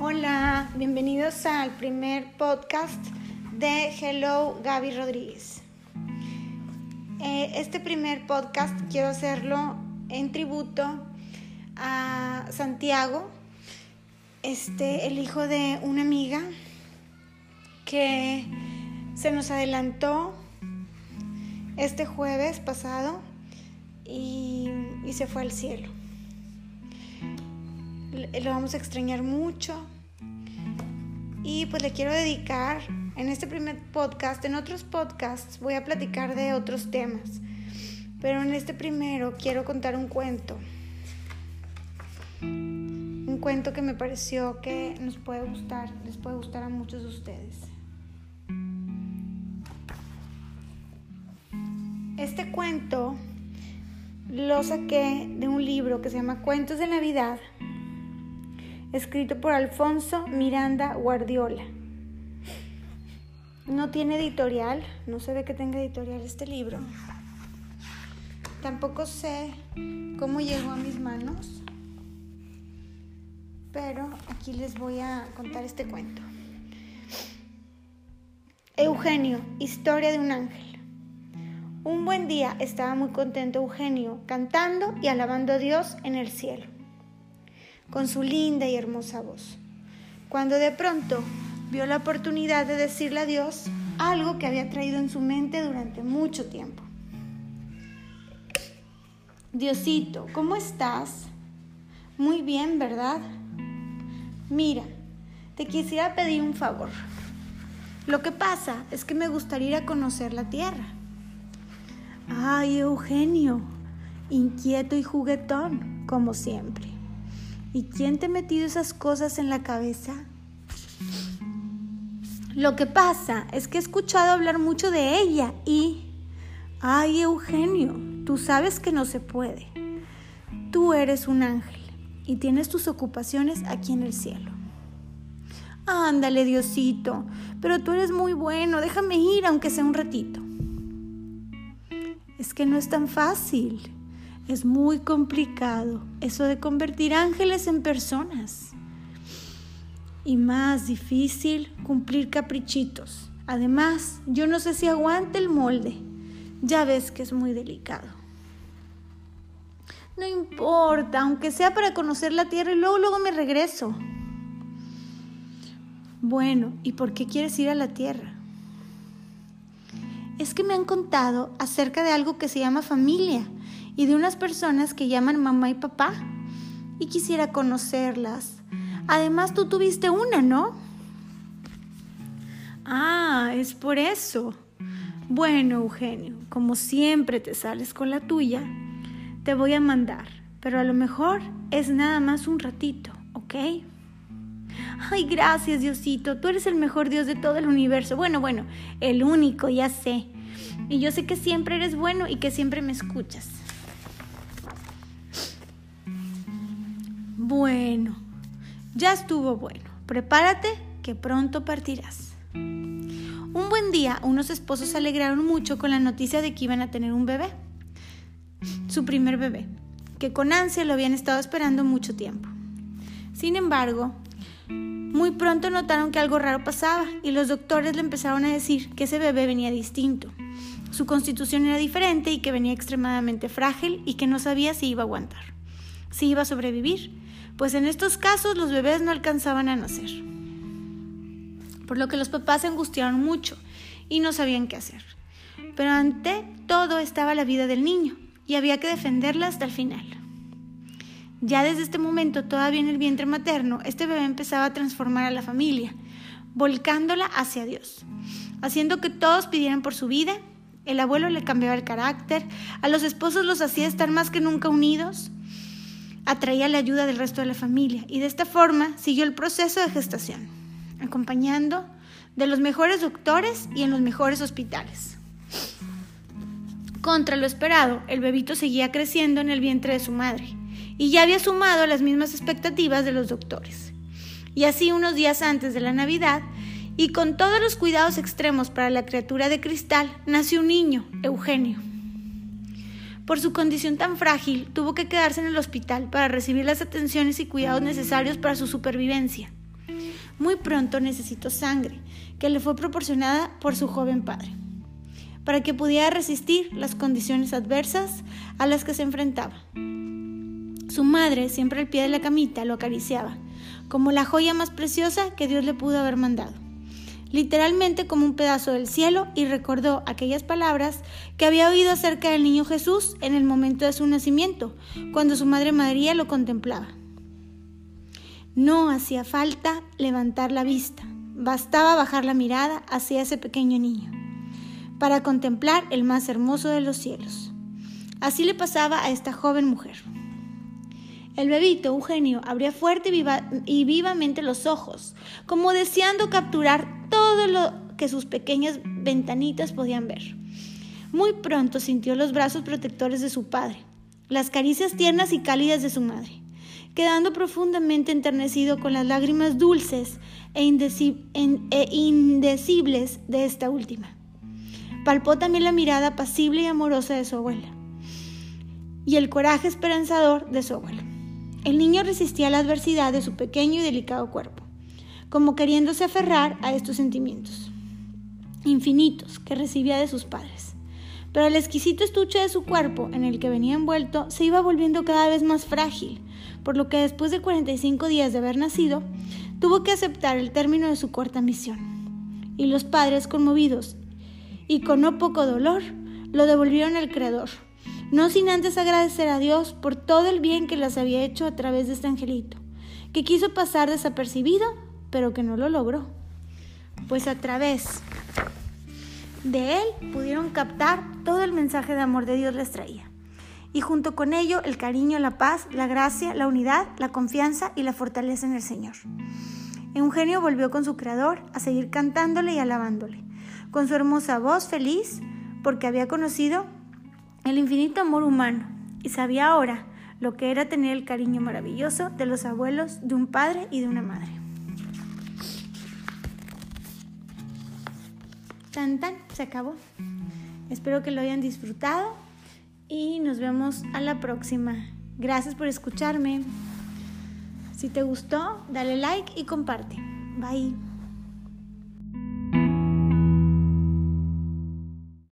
Hola, bienvenidos al primer podcast de Hello Gaby Rodríguez. Eh, este primer podcast quiero hacerlo en tributo a Santiago, este, el hijo de una amiga que se nos adelantó este jueves pasado y, y se fue al cielo. Lo vamos a extrañar mucho y pues le quiero dedicar en este primer podcast, en otros podcasts voy a platicar de otros temas, pero en este primero quiero contar un cuento. Un cuento que me pareció que nos puede gustar, les puede gustar a muchos de ustedes. Este cuento lo saqué de un libro que se llama Cuentos de Navidad, escrito por Alfonso Miranda Guardiola. No tiene editorial, no se ve que tenga editorial este libro. Tampoco sé cómo llegó a mis manos, pero aquí les voy a contar este cuento. Eugenio, historia de un ángel. Un buen día estaba muy contento Eugenio, cantando y alabando a Dios en el cielo, con su linda y hermosa voz, cuando de pronto vio la oportunidad de decirle a Dios algo que había traído en su mente durante mucho tiempo. Diosito, ¿cómo estás? Muy bien, ¿verdad? Mira, te quisiera pedir un favor. Lo que pasa es que me gustaría ir a conocer la tierra. Ay, Eugenio, inquieto y juguetón, como siempre. ¿Y quién te ha metido esas cosas en la cabeza? Lo que pasa es que he escuchado hablar mucho de ella y... Ay, Eugenio, tú sabes que no se puede. Tú eres un ángel y tienes tus ocupaciones aquí en el cielo. Ándale, Diosito, pero tú eres muy bueno, déjame ir aunque sea un ratito es que no es tan fácil. Es muy complicado eso de convertir ángeles en personas. Y más difícil cumplir caprichitos. Además, yo no sé si aguante el molde. Ya ves que es muy delicado. No importa, aunque sea para conocer la tierra y luego luego me regreso. Bueno, ¿y por qué quieres ir a la tierra? es que me han contado acerca de algo que se llama familia y de unas personas que llaman mamá y papá. Y quisiera conocerlas. Además, tú tuviste una, ¿no? Ah, es por eso. Bueno, Eugenio, como siempre te sales con la tuya, te voy a mandar, pero a lo mejor es nada más un ratito, ¿ok? Ay, gracias Diosito, tú eres el mejor Dios de todo el universo. Bueno, bueno, el único, ya sé. Y yo sé que siempre eres bueno y que siempre me escuchas. Bueno, ya estuvo bueno. Prepárate que pronto partirás. Un buen día, unos esposos se alegraron mucho con la noticia de que iban a tener un bebé. Su primer bebé, que con ansia lo habían estado esperando mucho tiempo. Sin embargo, muy pronto notaron que algo raro pasaba y los doctores le empezaron a decir que ese bebé venía distinto. Su constitución era diferente y que venía extremadamente frágil y que no sabía si iba a aguantar, si iba a sobrevivir, pues en estos casos los bebés no alcanzaban a nacer. Por lo que los papás se angustiaron mucho y no sabían qué hacer. Pero ante todo estaba la vida del niño y había que defenderla hasta el final. Ya desde este momento, todavía en el vientre materno, este bebé empezaba a transformar a la familia, volcándola hacia Dios, haciendo que todos pidieran por su vida. El abuelo le cambiaba el carácter, a los esposos los hacía estar más que nunca unidos, atraía la ayuda del resto de la familia y de esta forma siguió el proceso de gestación, acompañando de los mejores doctores y en los mejores hospitales. Contra lo esperado, el bebito seguía creciendo en el vientre de su madre y ya había sumado las mismas expectativas de los doctores. Y así unos días antes de la Navidad, y con todos los cuidados extremos para la criatura de cristal, nació un niño, Eugenio. Por su condición tan frágil, tuvo que quedarse en el hospital para recibir las atenciones y cuidados necesarios para su supervivencia. Muy pronto necesitó sangre, que le fue proporcionada por su joven padre, para que pudiera resistir las condiciones adversas a las que se enfrentaba. Su madre, siempre al pie de la camita, lo acariciaba, como la joya más preciosa que Dios le pudo haber mandado literalmente como un pedazo del cielo, y recordó aquellas palabras que había oído acerca del niño Jesús en el momento de su nacimiento, cuando su madre María lo contemplaba. No hacía falta levantar la vista, bastaba bajar la mirada hacia ese pequeño niño, para contemplar el más hermoso de los cielos. Así le pasaba a esta joven mujer. El bebito Eugenio abría fuerte y, vivamente los ojos, como deseando capturar todo lo que sus pequeñas ventanitas podían ver. Muy pronto sintió los brazos protectores de su padre, las caricias tiernas y cálidas de su madre, quedando profundamente enternecido con las lágrimas dulces e, e indecibles de esta última. Palpó también la mirada pasible y amorosa de su abuela y el coraje esperanzador de su abuelo. El niño resistía la adversidad de su pequeño y delicado cuerpo, como queriéndose aferrar a estos sentimientos infinitos que recibía de sus padres. Pero el exquisito estuche de su cuerpo, en el que venía envuelto, se iba volviendo cada vez más frágil, por lo que después de 45 días de haber nacido, tuvo que aceptar el término de su corta misión. Y los padres, conmovidos y con no poco dolor, lo devolvieron al Creador, no sin antes agradecer a Dios por todo el bien que les había hecho a través de este angelito, que quiso pasar desapercibido, pero que no lo logró, pues a través de él pudieron captar todo el mensaje de amor de Dios les traía, y junto con ello el cariño, la paz, la gracia, la unidad, la confianza y la fortaleza en el Señor. Eugenio volvió con su Creador a seguir cantándole y alabándole, con su hermosa voz feliz, porque había conocido el infinito amor humano y sabía ahora lo que era tener el cariño maravilloso de los abuelos, de un padre y de una madre. Tan tan, se acabó. Espero que lo hayan disfrutado y nos vemos a la próxima. Gracias por escucharme. Si te gustó, dale like y comparte. Bye.